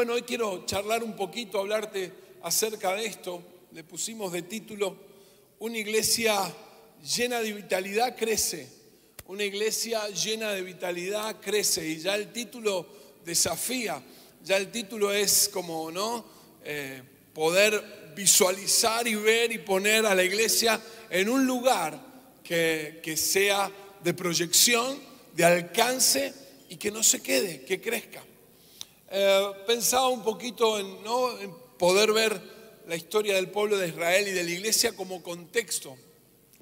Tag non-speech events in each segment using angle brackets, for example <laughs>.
Bueno, hoy quiero charlar un poquito, hablarte acerca de esto. Le pusimos de título, una iglesia llena de vitalidad crece. Una iglesia llena de vitalidad crece. Y ya el título desafía, ya el título es como, ¿no? Eh, poder visualizar y ver y poner a la iglesia en un lugar que, que sea de proyección, de alcance y que no se quede, que crezca. Eh, pensaba un poquito en, ¿no? poder ver la historia del pueblo de Israel y de la iglesia como contexto,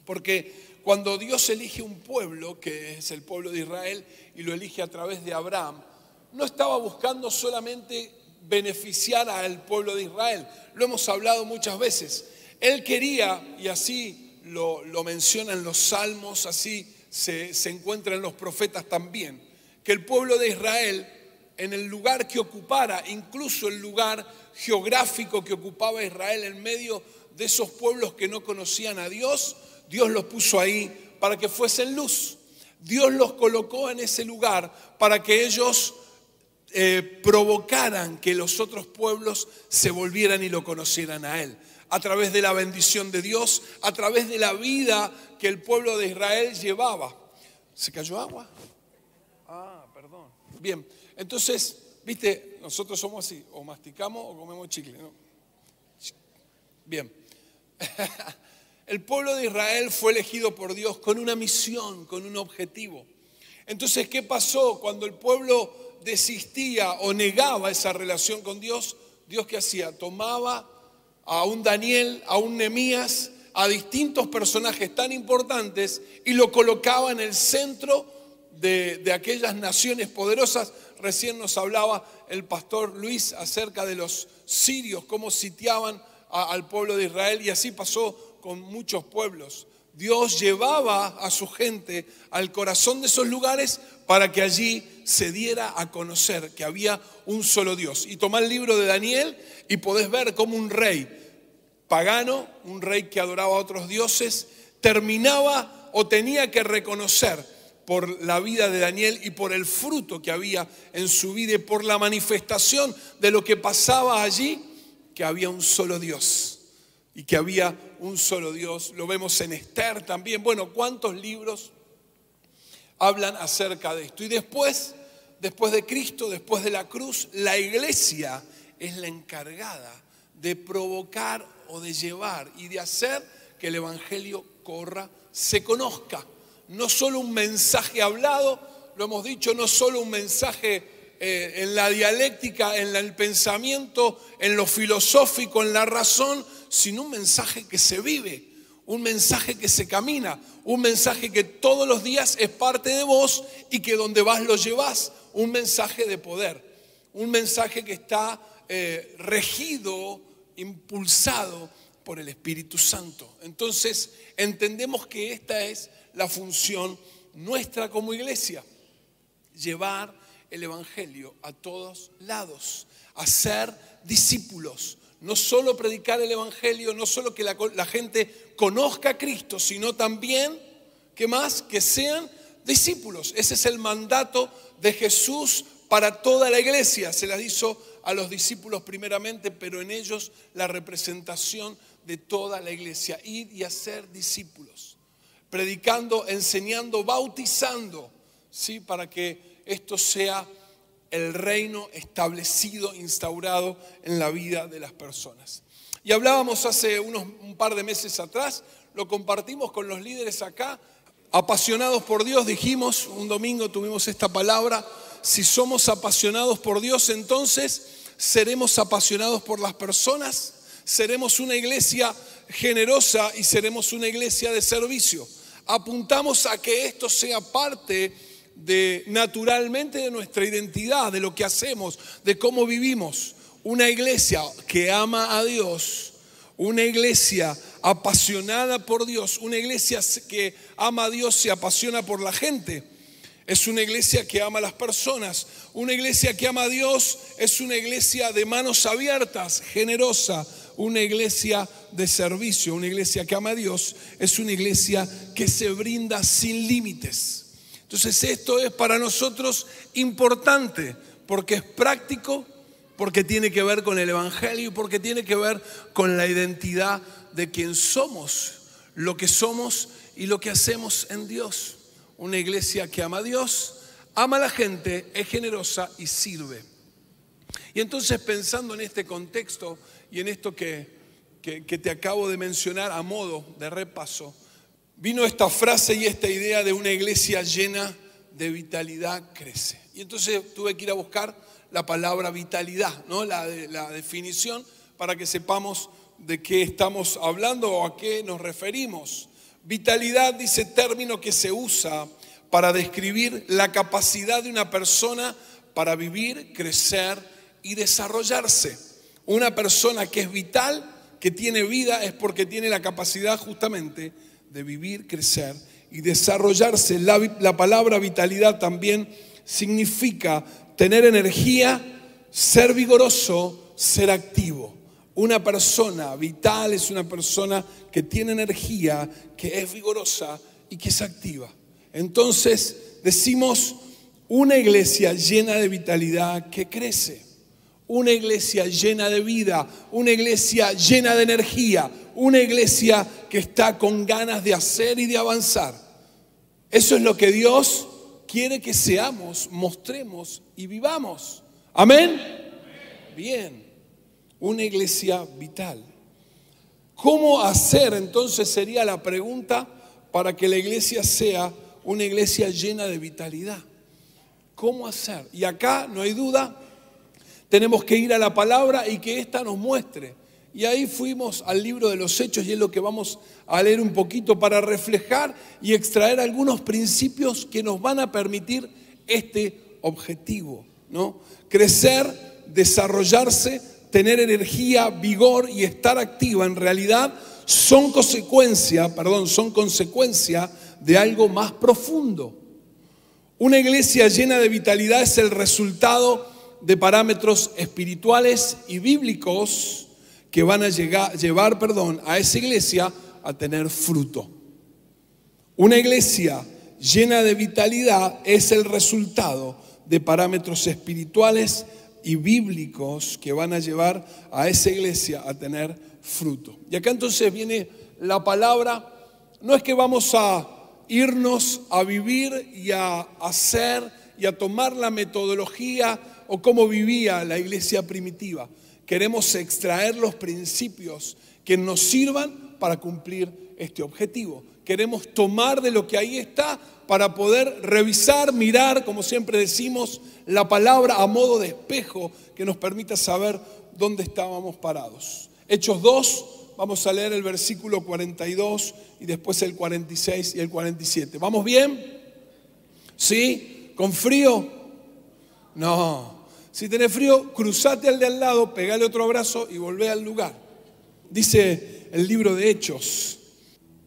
porque cuando Dios elige un pueblo, que es el pueblo de Israel, y lo elige a través de Abraham, no estaba buscando solamente beneficiar al pueblo de Israel, lo hemos hablado muchas veces. Él quería, y así lo, lo mencionan los salmos, así se, se encuentra en los profetas también, que el pueblo de Israel en el lugar que ocupara, incluso el lugar geográfico que ocupaba Israel en medio de esos pueblos que no conocían a Dios, Dios los puso ahí para que fuesen luz. Dios los colocó en ese lugar para que ellos eh, provocaran que los otros pueblos se volvieran y lo conocieran a Él. A través de la bendición de Dios, a través de la vida que el pueblo de Israel llevaba. ¿Se cayó agua? Ah, perdón. Bien, entonces, viste, nosotros somos así, o masticamos o comemos chicle. ¿no? Bien. <laughs> El pueblo de Israel fue elegido por Dios con una misión, con un objetivo. Entonces, ¿qué pasó cuando el pueblo desistía o negaba esa relación con Dios? Dios qué hacía? Tomaba a un Daniel, a un Nemías, a distintos personajes tan importantes y lo colocaba en el centro de, aquellas naciones poderosas Recién nos hablaba el pastor Luis acerca de los sirios, cómo sitiaban al pueblo de Israel y así pasó con muchos pueblos. Dios llevaba a su gente al corazón de esos lugares para que allí se diera a conocer que había un solo Dios. Y tomá el libro de Daniel y podés ver cómo un rey pagano, un rey que adoraba a otros dioses, terminaba o tenía que reconocer por la vida de Daniel y por el fruto que había en su vida y por la manifestación de lo que pasaba allí, que había un solo Dios y que había un solo Dios. Lo vemos en Esther también. Bueno, ¿cuántos libros hablan acerca de esto? Y después, después de Cristo, después de la cruz, la iglesia es la encargada de provocar o de llevar y de hacer que el Evangelio corra, se conozca no solo un mensaje hablado, lo hemos dicho, no solo un mensaje eh, en la dialéctica, en el pensamiento, en lo filosófico, en la razón, sino un mensaje que se vive, un mensaje que se camina, un mensaje que todos los días es parte de vos y que donde vas lo llevas, un mensaje de poder, un mensaje que está eh, regido, impulsado por el Espíritu Santo. Entonces entendemos que esta es la función nuestra como iglesia, llevar el Evangelio a todos lados, hacer discípulos, no solo predicar el Evangelio, no solo que la, gente conozca a Cristo, sino también, que más? Que sean discípulos. Ese es el mandato de Jesús para toda la iglesia. Se las hizo a los discípulos primeramente, pero en ellos la representación de toda la iglesia, ir y hacer discípulos predicando, enseñando, bautizando, ¿sí? para que esto sea el reino establecido, instaurado en la vida de las personas. Y hablábamos hace unos, un par de meses atrás, lo compartimos con los líderes acá, apasionados por Dios, dijimos, un domingo tuvimos esta palabra, si somos apasionados por Dios, entonces seremos apasionados por las personas, seremos una iglesia generosa y seremos una iglesia de servicio apuntamos a que esto sea parte de naturalmente de nuestra identidad, de lo que hacemos, de cómo vivimos. Una iglesia que ama a Dios, una iglesia apasionada por Dios, una iglesia que ama a Dios y apasiona por la gente. Es una iglesia que ama a las personas. Una iglesia que ama a Dios es una iglesia de manos abiertas, generosa, una iglesia de servicio, una iglesia que ama a Dios, es una iglesia que se brinda sin límites. Entonces esto es para nosotros importante porque es práctico, porque tiene que ver con el Evangelio y porque tiene que ver con la identidad de quien somos, lo que somos y lo que hacemos en Dios. Una iglesia que ama a Dios, ama a la gente, es generosa y sirve. Y entonces pensando en este contexto y en esto que, que, te acabo de mencionar a modo de repaso, vino esta frase y esta idea de una iglesia llena de vitalidad crece. Y entonces tuve que ir a buscar la palabra vitalidad, ¿no? la, la definición, para que sepamos de qué estamos hablando o a qué nos referimos. Vitalidad dice término que se usa para describir la capacidad de una persona para vivir, crecer y desarrollarse. Una persona que es vital, que tiene vida, es porque tiene la capacidad justamente de vivir, crecer y desarrollarse. La, la palabra vitalidad también significa tener energía, ser vigoroso, ser activo. Una persona vital es una persona que tiene energía, que es vigorosa y que es activa. Entonces decimos una iglesia llena de vitalidad que crece, una iglesia llena de vida, una iglesia llena de energía, una iglesia que está con ganas de hacer y de avanzar. Eso es lo que Dios quiere que seamos, mostremos y vivamos. Amén. Bien una iglesia vital. ¿Cómo hacer entonces sería la pregunta para que la iglesia sea una iglesia llena de vitalidad? ¿Cómo hacer? Y acá no hay duda, tenemos que ir a la palabra y que ésta nos muestre. Y ahí fuimos al libro de los hechos y es lo que vamos a leer un poquito para reflejar y extraer algunos principios que nos van a permitir este objetivo, ¿no? Crecer, desarrollarse tener energía, vigor y estar activa en realidad son consecuencia, perdón, son consecuencia de algo más profundo. Una iglesia llena de vitalidad es el resultado de parámetros espirituales y bíblicos que van a llegar, llevar perdón, a esa iglesia a tener fruto. Una iglesia llena de vitalidad es el resultado de parámetros espirituales y bíblicos que van a llevar a esa iglesia a tener fruto. Y acá entonces viene la palabra, no es que vamos a irnos a vivir y a hacer y a tomar la metodología o cómo vivía la iglesia primitiva. Queremos extraer los principios que nos sirvan para cumplir este objetivo. Queremos tomar de lo que ahí está para poder revisar, mirar, como siempre decimos, la palabra a modo de espejo que nos permita saber dónde estábamos parados. Hechos 2, vamos a leer el versículo 42 y después el 46 y el 47. ¿Vamos bien? ¿Sí? ¿Con frío? No. Si tenés frío, cruzate al de al lado, pegale otro abrazo y volvé al lugar. Dice el libro de Hechos,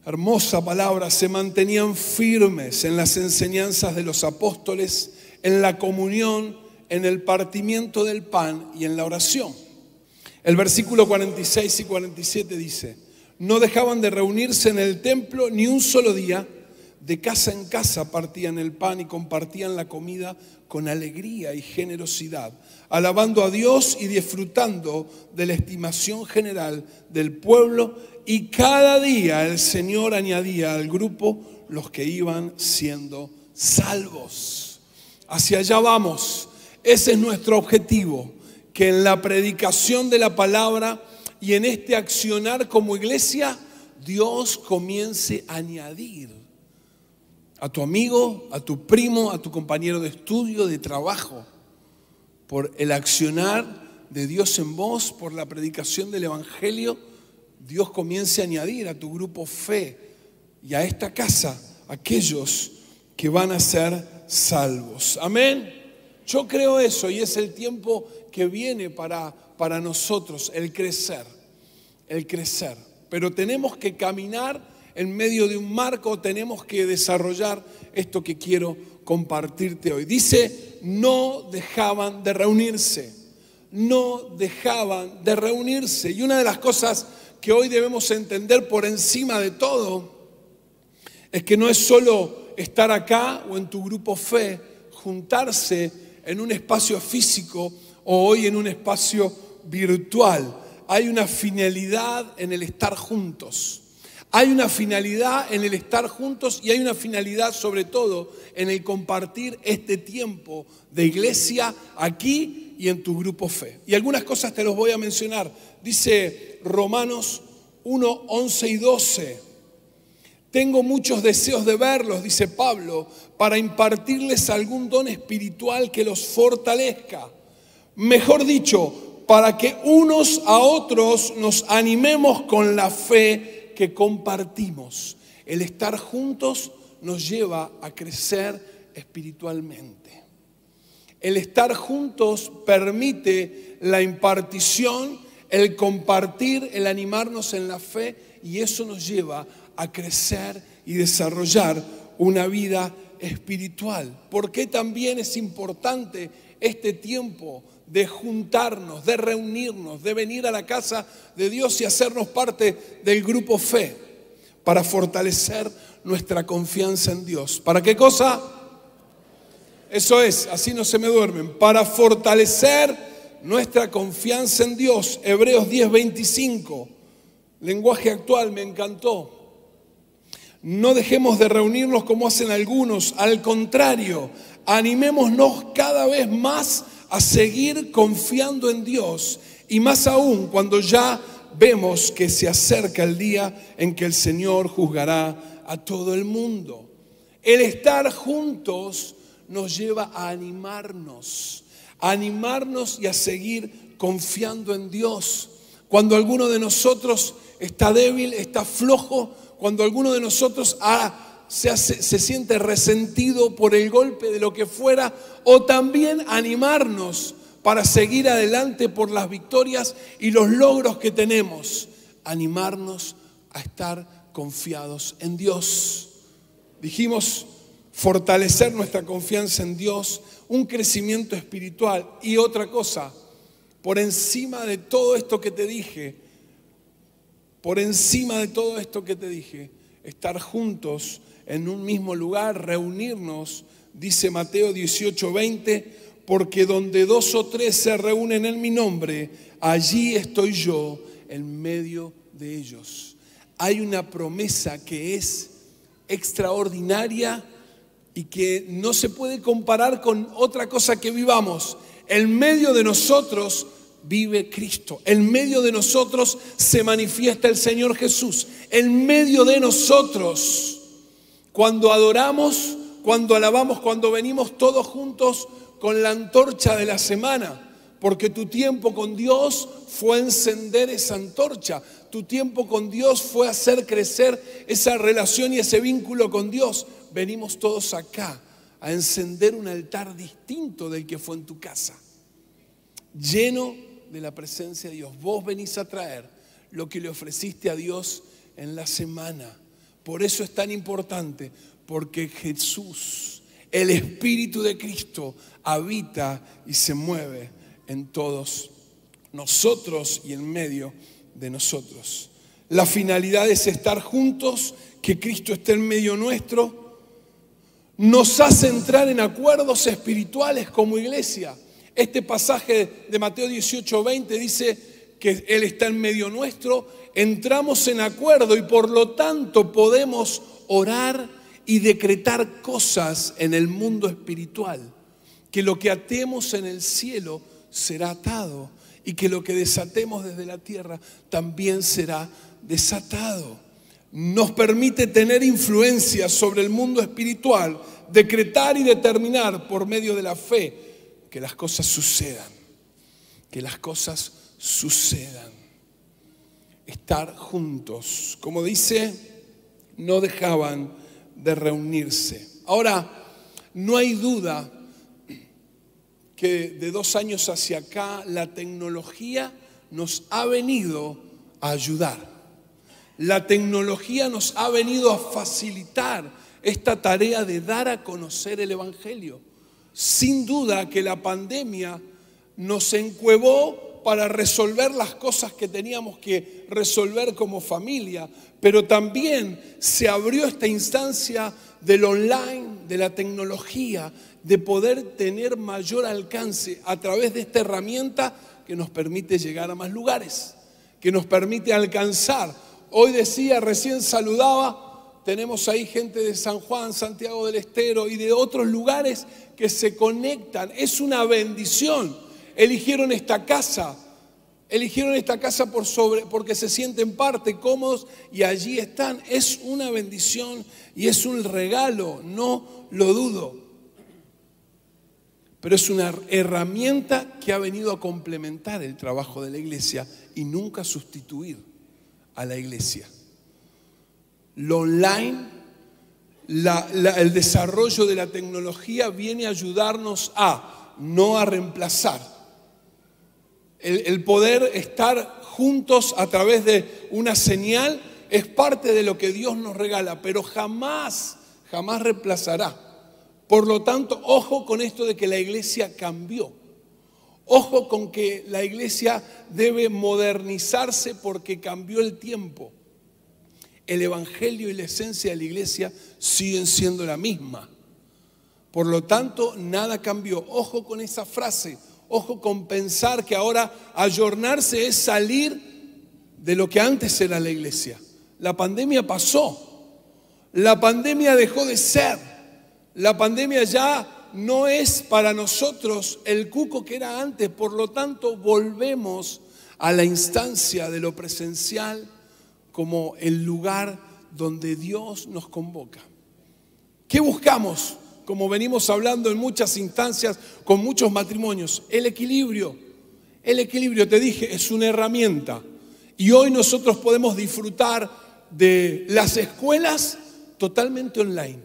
hermosa palabra, se mantenían firmes en las enseñanzas de los apóstoles, en la comunión, en el partimiento del pan y en la oración. El versículo 46 y 47 dice, no dejaban de reunirse en el templo ni un solo día, de casa en casa partían el pan y compartían la comida con alegría y generosidad, alabando a Dios y disfrutando de la estimación general del pueblo y cada día el Señor añadía al grupo los que iban siendo salvos. Hacia allá vamos. Ese es nuestro objetivo, que en la predicación de la palabra y en este accionar como iglesia, Dios comience a añadir a tu amigo, a tu primo, a tu compañero de estudio, de trabajo, por el accionar de Dios en vos, por la predicación del Evangelio Dios comience a añadir a tu grupo fe y a esta casa aquellos que van a ser salvos. Amén. Yo creo eso y es el tiempo que viene para, para nosotros, el crecer, el crecer. Pero tenemos que caminar en medio de un marco, tenemos que desarrollar esto que quiero compartirte hoy. Dice, no dejaban de reunirse, no dejaban de reunirse. Y una de las cosas que hoy debemos entender por encima de todo es que no es solo estar acá o en tu grupo fe, juntarse en un espacio físico o hoy en un espacio virtual. Hay una finalidad en el estar juntos. Hay una finalidad en el estar juntos y hay una finalidad sobre todo en el compartir este tiempo de iglesia aquí y en tu grupo fe. Y algunas cosas te los voy a mencionar. Dice Romanos 1, 11 y 12. Tengo muchos deseos de verlos, dice Pablo, para impartirles algún don espiritual que los fortalezca. Mejor dicho, para que unos a otros nos animemos con la fe que compartimos. El estar juntos nos lleva a crecer espiritualmente. El estar juntos permite la impartición, el compartir, el animarnos en la fe y eso nos lleva a crecer y desarrollar una vida espiritual. ¿Por qué también es importante este tiempo de juntarnos, de reunirnos, de venir a la casa de Dios y hacernos parte del grupo fe para fortalecer nuestra confianza en Dios? ¿Para qué cosa? Eso es, así no se me duermen, para fortalecer nuestra confianza en Dios. Hebreos 10:25, lenguaje actual, me encantó. No dejemos de reunirnos como hacen algunos, al contrario, animémonos cada vez más a seguir confiando en Dios y más aún cuando ya vemos que se acerca el día en que el Señor juzgará a todo el mundo. El estar juntos nos lleva a animarnos, a animarnos y a seguir confiando en Dios. Cuando alguno de nosotros está débil, está flojo, cuando alguno de nosotros se, siente resentido por el golpe de lo que fuera, o también animarnos para seguir adelante por las victorias y los logros que tenemos, animarnos a estar confiados en Dios. Dijimos fortalecer nuestra confianza en Dios, un crecimiento espiritual y otra cosa, por encima de todo esto que te dije, por encima de todo esto que te dije, estar juntos en un mismo lugar, reunirnos, dice Mateo 18, 20, porque donde dos o tres se reúnen en mi nombre, allí estoy yo en medio de ellos. Hay una promesa que es extraordinaria y que no se puede comparar con otra cosa que vivamos. En medio de nosotros vive Cristo. En medio de nosotros se manifiesta el Señor Jesús. En medio de nosotros, cuando adoramos, cuando alabamos, cuando venimos todos juntos con la antorcha de la semana. Porque tu tiempo con Dios fue encender esa antorcha. Tu tiempo con Dios fue hacer crecer esa relación y ese vínculo con Dios. Venimos todos acá a encender un altar distinto del que fue en tu casa. Lleno de la presencia de Dios. Vos venís a traer lo que le ofreciste a Dios en la semana. Por eso es tan importante, porque Jesús, el Espíritu de Cristo, habita y se mueve en todos nosotros y en medio de nosotros. La finalidad es estar juntos, que Cristo esté en medio nuestro. Nos hace entrar en acuerdos espirituales como iglesia. Este pasaje de Mateo 18, 20 dice que Él está en medio nuestro, entramos en acuerdo y por lo tanto podemos orar y decretar cosas en el mundo espiritual. Que lo que atemos en el cielo será atado y que lo que desatemos desde la tierra también será desatado. Nos permite tener influencia sobre el mundo espiritual, decretar y determinar por medio de la fe que las cosas sucedan, que las cosas sucedan. Estar juntos, como dice, no dejaban de reunirse. Ahora, no hay duda que de dos años hacia acá la tecnología nos ha venido a ayudar. La tecnología nos ha venido a facilitar esta tarea de dar a conocer el Evangelio. Sin duda que la pandemia nos encuevó para resolver las cosas que teníamos que resolver como familia, pero también se abrió esta instancia del online, de la tecnología, de poder tener mayor alcance a través de esta herramienta que nos permite llegar a más lugares, que nos permite alcanzar. Hoy decía, recién saludaba, tenemos ahí gente de San Juan, Santiago del Estero y de otros lugares que se conectan. Es una bendición. Eligieron esta casa, eligieron esta casa por sobre, porque se sienten parte, cómodos y allí están. Es una bendición y es un regalo, no lo dudo. Pero es una herramienta que ha venido a complementar el trabajo de la iglesia y nunca sustituir a la iglesia. Lo online, el desarrollo de la tecnología viene a ayudarnos a, no a reemplazar el, poder estar juntos a través de una señal es parte de lo que Dios nos regala, pero jamás, jamás reemplazará. Por lo tanto, ojo con esto de que la iglesia cambió. Ojo con que la iglesia debe modernizarse porque cambió el tiempo. El evangelio y la esencia de la iglesia siguen siendo la misma. Por lo tanto, nada cambió. Ojo con esa frase Ojo con pensar que ahora ayornarse es salir de lo que antes era la iglesia. La pandemia pasó. La pandemia dejó de ser. La pandemia ya no es para nosotros el cuco que era antes. Por lo tanto, volvemos a la instancia de lo presencial como el lugar donde Dios nos convoca. ¿Qué buscamos? Como venimos hablando en muchas instancias con muchos matrimonios. El equilibrio, el equilibrio, te dije, es una herramienta. Y hoy nosotros podemos disfrutar de las escuelas totalmente online.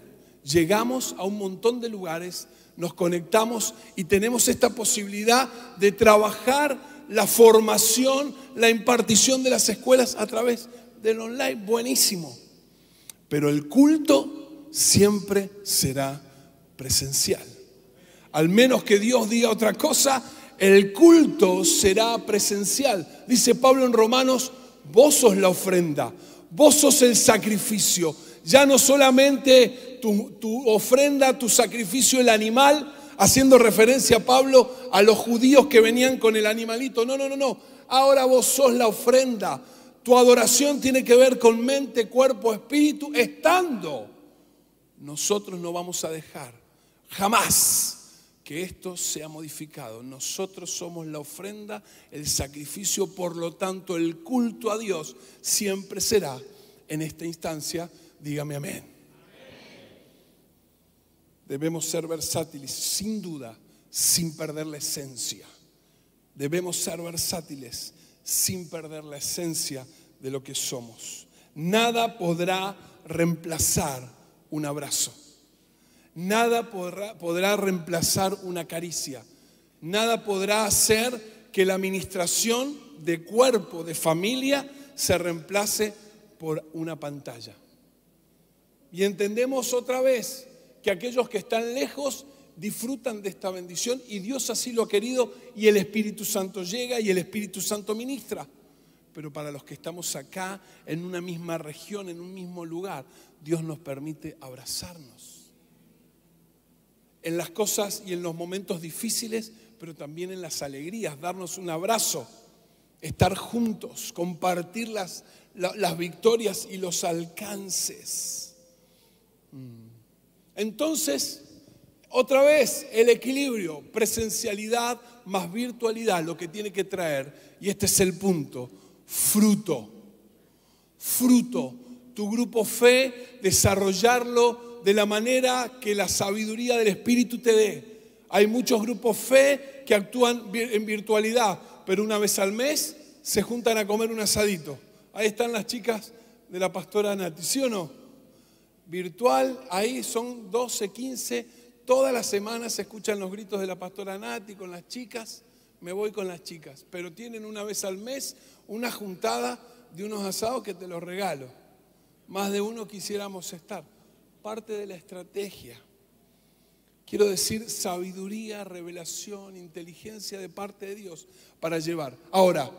Llegamos a un montón de lugares, nos conectamos y tenemos esta posibilidad de trabajar la formación, la impartición de las escuelas a través del online. Buenísimo. Pero el culto siempre será presencial. Al menos que Dios diga otra cosa, el culto será presencial. Dice Pablo en Romanos, vos sos la ofrenda, vos sos el sacrificio. Ya no solamente tu, ofrenda, tu sacrificio, el animal, haciendo referencia a Pablo a los judíos que venían con el animalito. No, no, no, no. Ahora vos sos la ofrenda. Tu adoración tiene que ver con mente, cuerpo, espíritu, estando. Nosotros no vamos a dejar Jamás que esto sea modificado. Nosotros somos la ofrenda, el sacrificio, por lo tanto el culto a Dios siempre será en esta instancia. Dígame amén. Debemos ser versátiles, sin duda, sin perder la esencia. Debemos ser versátiles, sin perder la esencia de lo que somos. Nada podrá reemplazar un abrazo. Nada podrá, reemplazar una caricia. Nada podrá hacer que la administración de cuerpo, de familia, se reemplace por una pantalla. Y entendemos otra vez que aquellos que están lejos disfrutan de esta bendición y Dios así lo ha querido y el Espíritu Santo llega y el Espíritu Santo ministra. Pero para los que estamos acá, en una misma región, en un mismo lugar, Dios nos permite abrazarnos en las cosas y en los momentos difíciles, pero también en las alegrías, darnos un abrazo, estar juntos, compartir las, las victorias y los alcances. Mm. Entonces, otra vez, el equilibrio, presencialidad más virtualidad, lo que tiene que traer, y este es el punto, fruto, fruto, tu grupo fe, desarrollarlo de la manera que la sabiduría del Espíritu te dé. Hay muchos grupos fe que actúan en virtualidad, pero una vez al mes se juntan a comer un asadito. Ahí están las chicas de la pastora Nati, ¿sí o no? Virtual, ahí son 12, 15, todas las semanas se escuchan los gritos de la pastora Nati con las chicas, me voy con las chicas, pero tienen una vez al mes una juntada de unos asados que te los regalo. Más de uno quisiéramos estar parte de la estrategia. Quiero decir sabiduría, revelación, inteligencia de parte de Dios para llevar. Ahora,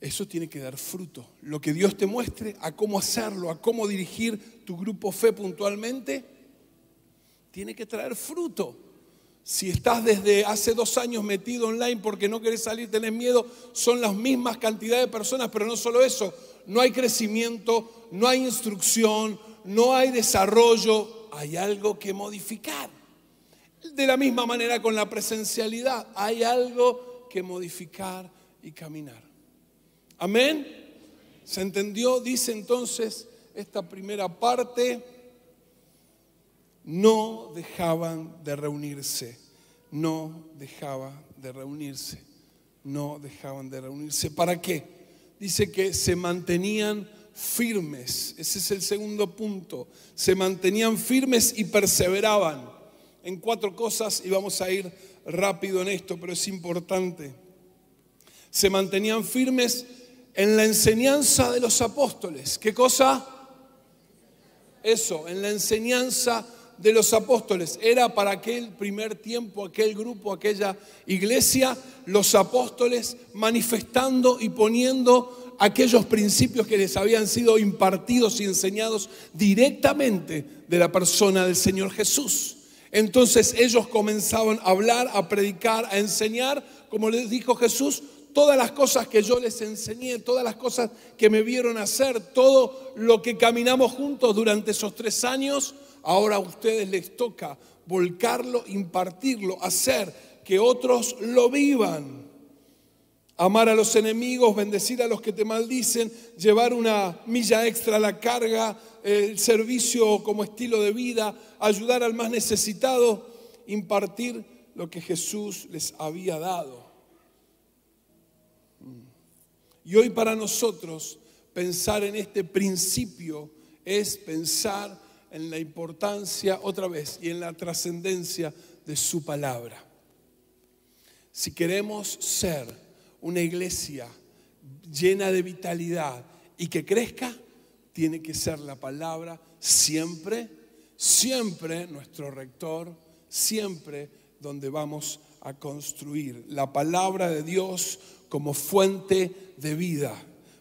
eso tiene que dar fruto. Lo que Dios te muestre, a cómo hacerlo, a cómo dirigir tu grupo fe puntualmente, tiene que traer fruto. Si estás desde hace dos años metido online porque no querés salir, tenés miedo, son las mismas cantidades de personas, pero no solo eso, no hay crecimiento, no hay instrucción, no hay desarrollo, hay algo que modificar. De la misma manera con la presencialidad, hay algo que modificar y caminar. Amén. ¿Se entendió? Dice entonces esta primera parte, no dejaban de reunirse, no dejaban de reunirse, no dejaban de reunirse. ¿Para qué? Dice que se mantenían firmes, ese es el segundo punto, se mantenían firmes y perseveraban en cuatro cosas y vamos a ir rápido en esto, pero es importante. Se mantenían firmes en la enseñanza de los apóstoles. ¿Qué cosa? Eso, en la enseñanza de los apóstoles. Era para aquel primer tiempo, aquel grupo, aquella iglesia, los apóstoles manifestando y poniendo aquellos principios que les habían sido impartidos y enseñados directamente de la persona del Señor Jesús. Entonces ellos comenzaban a hablar, a predicar, a enseñar, como les dijo Jesús, todas las cosas que yo les enseñé, todas las cosas que me vieron hacer, todo lo que caminamos juntos durante esos tres años, ahora a ustedes les toca volcarlo, impartirlo, hacer que otros lo vivan. Amar a los enemigos, bendecir a los que te maldicen, llevar una milla extra a la carga, el servicio como estilo de vida, ayudar al más necesitado, impartir lo que Jesús les había dado. Y hoy para nosotros pensar en este principio es pensar en la importancia, otra vez, y en la trascendencia de su palabra. Si queremos ser una iglesia llena de vitalidad y que crezca, tiene que ser la palabra siempre, siempre nuestro rector, siempre donde vamos a construir. La palabra de Dios como fuente de vida.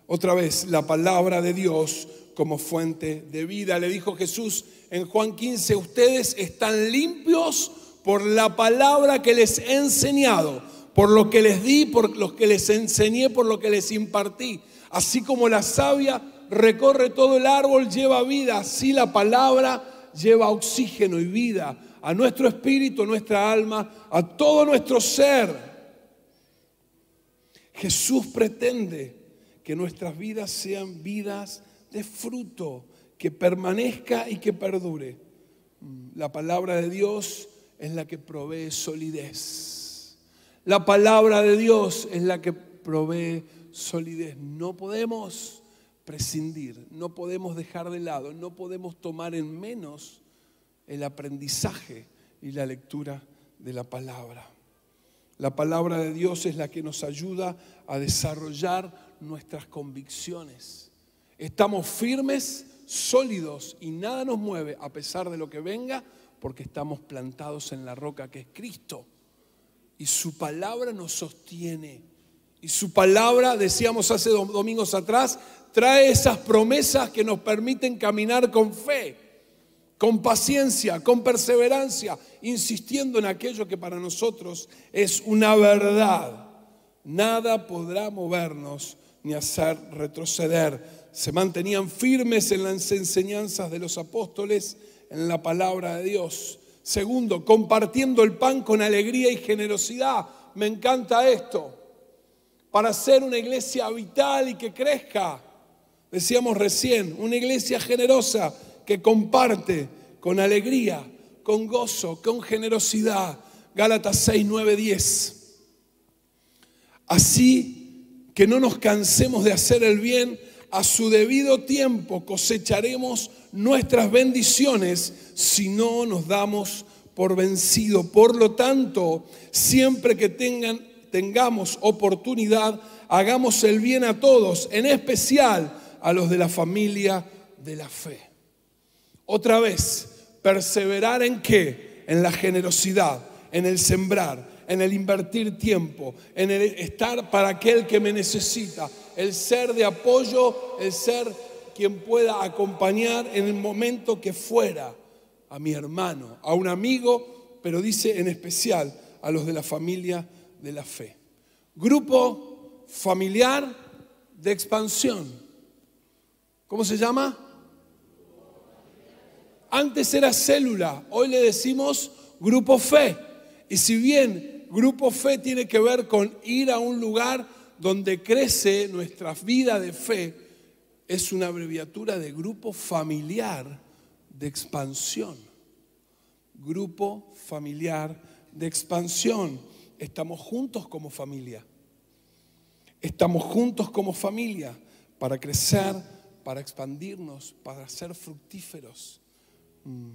Otra vez, la palabra de Dios como fuente de vida. Le dijo Jesús en Juan 15, ustedes están limpios por la palabra que les he enseñado, por lo que les di, por lo que les enseñé, por lo que les impartí. Así como la savia recorre todo el árbol, lleva vida, así la palabra lleva oxígeno y vida a nuestro espíritu, a nuestra alma, a todo nuestro ser. Jesús pretende que nuestras vidas sean vidas de fruto, que permanezca y que perdure. La palabra de Dios es la que provee solidez. La palabra de Dios es la que provee solidez. No podemos prescindir, no podemos dejar de lado, no podemos tomar en menos el aprendizaje y la lectura de la palabra. La palabra de Dios es la que nos ayuda a desarrollar nuestras convicciones. Estamos firmes, sólidos y nada nos mueve a pesar de lo que venga porque estamos plantados en la roca que es Cristo. Y su palabra nos sostiene. Y su palabra, decíamos hace domingos atrás, trae esas promesas que nos permiten caminar con fe con paciencia, con perseverancia, insistiendo en aquello que para nosotros es una verdad. Nada podrá movernos ni hacer retroceder. Se mantenían firmes en las enseñanzas de los apóstoles, en la palabra de Dios. Segundo, compartiendo el pan con alegría y generosidad. Me encanta esto. Para ser una iglesia vital y que crezca, decíamos recién, una iglesia generosa que comparte con alegría, con gozo, con generosidad. Gálatas 6, 9, 10. Así que no nos cansemos de hacer el bien, a su debido tiempo cosecharemos nuestras bendiciones si no nos damos por vencido. Por lo tanto, siempre que tengan, tengamos oportunidad, hagamos el bien a todos, en especial a los de la familia de la fe. Otra vez, perseverar en qué? En la generosidad, en el sembrar, en el invertir tiempo, en el estar para aquel que me necesita, el ser de apoyo, el ser quien pueda acompañar en el momento que fuera. a mi hermano, a un amigo, pero dice en especial a los de la familia de la fe. Grupo familiar de expansión. ¿Cómo se llama? Antes era célula, hoy le decimos grupo fe. Y si bien grupo fe tiene que ver con ir a un lugar donde crece nuestra vida de fe, es una abreviatura de grupo familiar de expansión. Grupo familiar de expansión. Estamos juntos como familia. Estamos juntos como familia para crecer, para expandirnos, para ser fructíferos. Mm.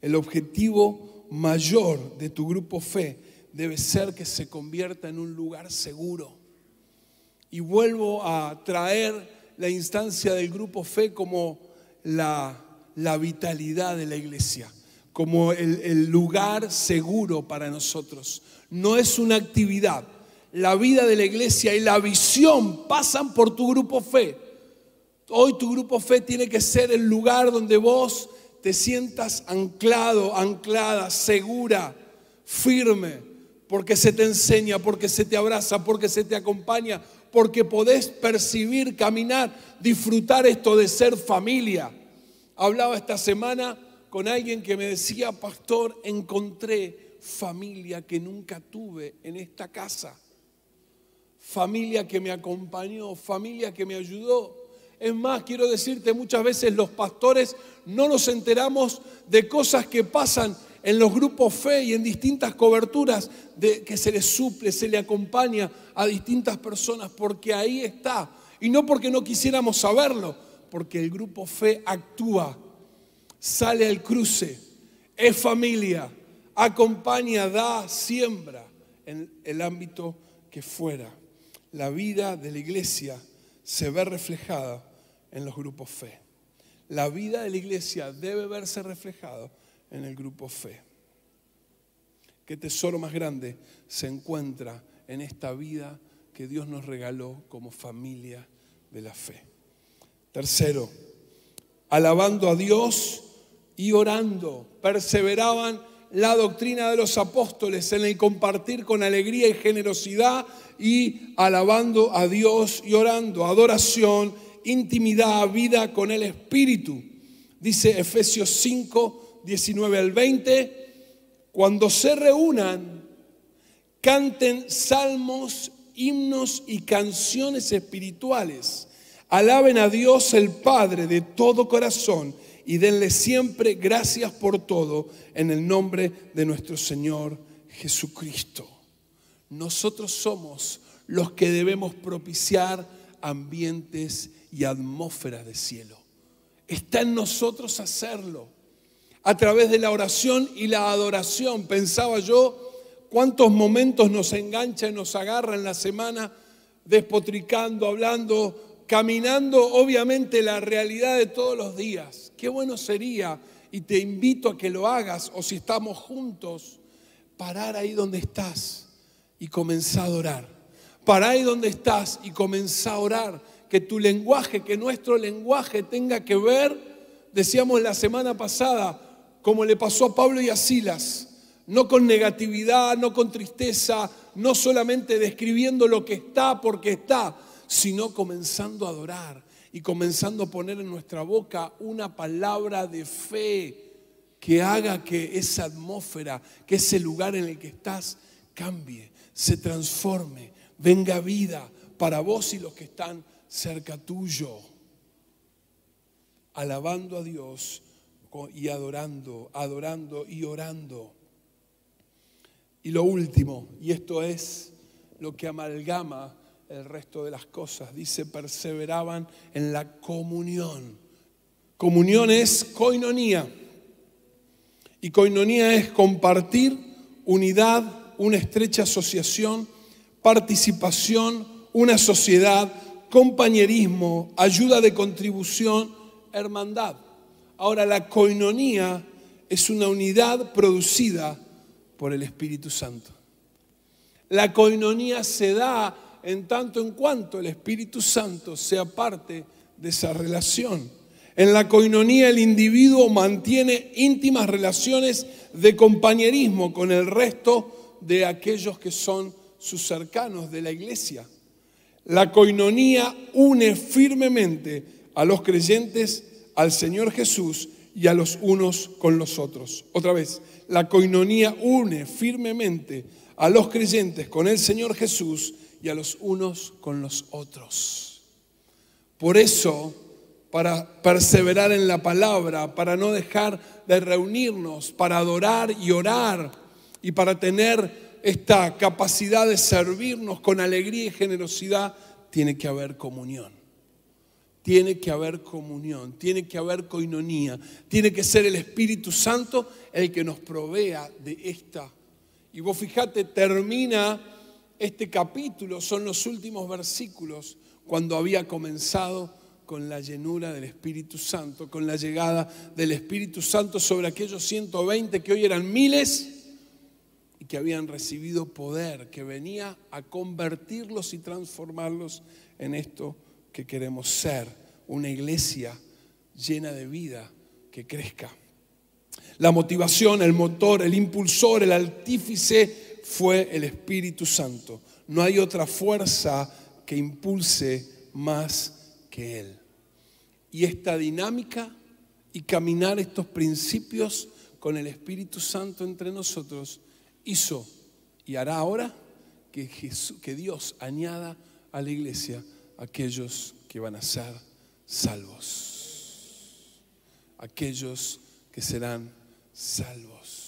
El objetivo mayor de tu grupo fe debe ser que se convierta en un lugar seguro. Y vuelvo a traer la instancia del grupo fe como la, vitalidad de la iglesia, como el, el lugar seguro para nosotros. No es una actividad. La vida de la iglesia y la visión pasan por tu grupo fe. Hoy tu grupo fe tiene que ser el lugar donde vos te sientas anclado, anclada, segura, firme, porque se te enseña, porque se te abraza, porque se te acompaña, porque podés percibir, caminar, disfrutar esto de ser familia. Hablaba esta semana con alguien que me decía, pastor, encontré familia que nunca tuve en esta casa. Familia que me acompañó, familia que me ayudó. Es más, quiero decirte, muchas veces los pastores no nos enteramos de cosas que pasan en los grupos fe y en distintas coberturas de que se le suple, se le acompaña a distintas personas, porque ahí está. Y no porque no quisiéramos saberlo, porque el grupo fe actúa, sale al cruce, es familia, acompaña, da, siembra en el ámbito que fuera. La vida de la iglesia se ve reflejada en los grupos fe. La vida de la iglesia debe verse reflejada en el grupo fe. ¿Qué tesoro más grande se encuentra en esta vida que Dios nos regaló como familia de la fe? Tercero, alabando a Dios y orando, perseveraban la doctrina de los apóstoles en el compartir con alegría y generosidad y alabando a Dios y orando, adoración, intimidad, vida con el Espíritu. Dice Efesios 5, 19 al 20, cuando se reúnan, canten salmos, himnos y canciones espirituales. Alaben a Dios el Padre de todo corazón y denle siempre gracias por todo en el nombre de nuestro Señor Jesucristo. Nosotros somos los que debemos propiciar ambientes y atmósferas de cielo. Está en nosotros hacerlo a través de la oración y la adoración. Pensaba yo cuántos momentos nos engancha y nos agarra en la semana despotricando, hablando, caminando, obviamente la realidad de todos los días. Qué bueno sería, y te invito a que lo hagas, o si estamos juntos, parar ahí donde estás y comenzar a orar. Parar ahí donde estás y comenzar a orar. Que tu lenguaje, que nuestro lenguaje tenga que ver, decíamos la semana pasada, como le pasó a Pablo y a Silas, no con negatividad, no con tristeza, no solamente describiendo lo que está porque está, sino comenzando a adorar y comenzando a poner en nuestra boca una palabra de fe que haga que esa atmósfera, que ese lugar en el que estás cambie, se transforme, venga vida para vos y los que están cerca tuyo. Alabando a Dios y adorando, adorando y orando. Y lo último, y esto es lo que amalgama el resto de las cosas, dice, perseveraban en la comunión. Comunión es coinonía. Y coinonía es compartir, unidad, una estrecha asociación, participación, una sociedad, compañerismo, ayuda de contribución, hermandad. Ahora, la coinonía es una unidad producida por el Espíritu Santo. La coinonía se da en tanto en cuanto el Espíritu Santo sea parte de esa relación. En la coinonía el individuo mantiene íntimas relaciones de compañerismo con el resto de aquellos que son sus cercanos de la iglesia. La coinonía une firmemente a los creyentes al Señor Jesús y a los unos con los otros. Otra vez, la coinonía une firmemente a los creyentes con el Señor Jesús y a los unos con los otros. Por eso, para perseverar en la palabra, para no dejar de reunirnos, para adorar y orar y para tener esta capacidad de servirnos con alegría y generosidad, tiene que haber comunión. Tiene que haber comunión, tiene que haber coinonía, tiene que ser el Espíritu Santo el que nos provea de esta. Y vos fijate, termina este capítulo, son los últimos versículos, cuando había comenzado con la llenura del Espíritu Santo, con la llegada del Espíritu Santo sobre aquellos 120 que hoy eran miles y que habían recibido poder, que venía a convertirlos y transformarlos en esto que queremos ser, una iglesia llena de vida que crezca. La motivación, el motor, el impulsor, el artífice fue el Espíritu Santo. No hay otra fuerza que impulse más que Él. Y esta dinámica y caminar estos principios con el Espíritu Santo entre nosotros hizo y hará ahora que, que Dios añada a la iglesia aquellos que van a ser salvos. Aquellos que serán salvos.